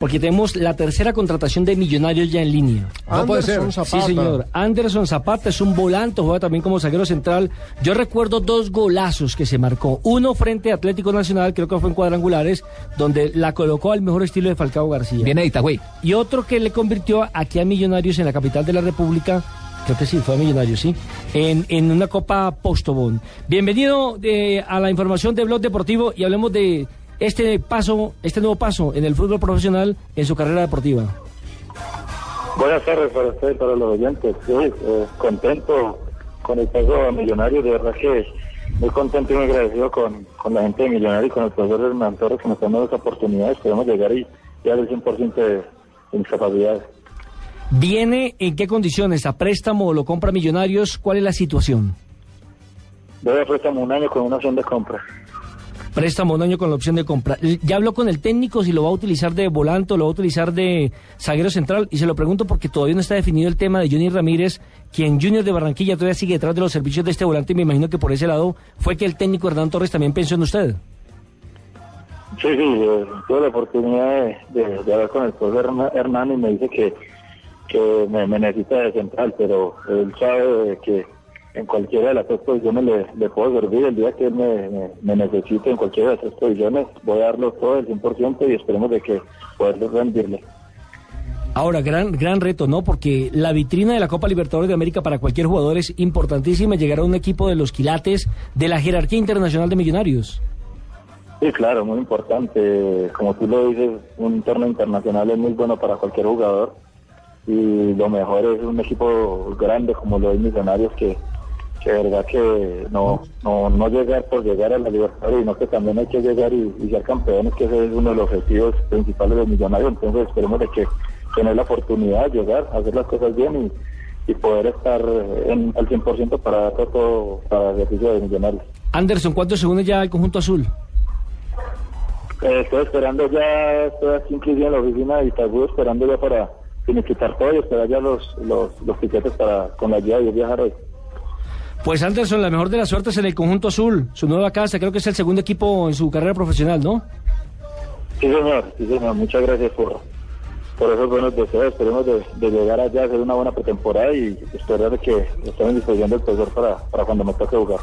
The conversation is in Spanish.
Porque tenemos la tercera contratación de Millonarios ya en línea. No puede ser. Sí, señor. Anderson Zapata es un volante, juega también como zaguero central. Yo recuerdo dos golazos que se marcó. Uno frente a Atlético Nacional, creo que fue en cuadrangulares, donde la colocó al mejor estilo de Falcao García. Viene de Itagüí. Y otro que le convirtió aquí a Millonarios en la capital de la República. Creo que sí, fue a Millonarios, sí. En, en una Copa Postobón. Bienvenido eh, a la información de Blog Deportivo y hablemos de este paso, este nuevo paso en el fútbol profesional en su carrera deportiva? Buenas tardes para ustedes, para los oyentes. Sí, eh, contento con el paso a Millonarios, de verdad que muy contento y muy agradecido con, con la gente de Millonarios y con el profesor Hernán Torres que nos están dando esta oportunidad. Esperemos llegar y ya del 100% de, de mis capacidades. ¿Viene en qué condiciones? ¿A préstamo o lo compra Millonarios? ¿Cuál es la situación? Debe préstamo un año con una opción de compra. Préstamo un año con la opción de compra. Ya habló con el técnico si lo va a utilizar de volante o lo va a utilizar de zaguero central. Y se lo pregunto porque todavía no está definido el tema de Johnny Ramírez, quien Junior de Barranquilla todavía sigue detrás de los servicios de este volante. Y me imagino que por ese lado fue que el técnico Hernán Torres también pensó en usted. Sí, sí, eh, tuve la oportunidad de, de, hablar con el profesor Hernán y me dice que, que me, me necesita de central, pero él sabe que en cualquiera de las tres posiciones le, le puedo servir el día que él me, me, necesite en cualquiera de las tres posiciones voy a darlo todo el 100% y esperemos de que poderle rendirle Ahora, gran, gran reto, ¿no? Porque la vitrina de la Copa Libertadores de América para cualquier jugador es importantísima. Llegar a un equipo de los quilates de la jerarquía internacional de millonarios. Sí, claro, muy importante. Como tú lo dices, un torneo internacional es muy bueno para cualquier jugador. Y lo mejor es un equipo grande como lo es Millonarios que, que verdad que no, no, no llegar por llegar a la libertad, sino que también hay que llegar y, y, ser campeones, que ese es uno de los objetivos principales de Millonarios. Entonces esperemos de que tener la oportunidad de llegar, hacer las cosas bien y, y poder estar en, al 100% para todo para el beneficio de Millonarios. Anderson, ¿cuántos segundos ya el conjunto azul? Eh, estoy esperando ya, estoy aquí inclusive en la oficina de Itagú, esperando ya para finiquitar todo y esperar ya los, los, los tiquetes para, con la ayuda de viajar hoy. Pues Anderson, la mejor de las suertes en el conjunto azul, su nueva casa, creo que es el segundo equipo en su carrera profesional, ¿no? Sí, señor, sí, señor, muchas gracias por, por esos buenos deseos, esperemos de, llegar allá, hacer una buena pretemporada y esperar que estén disposición del profesor para, para cuando me toque jugar.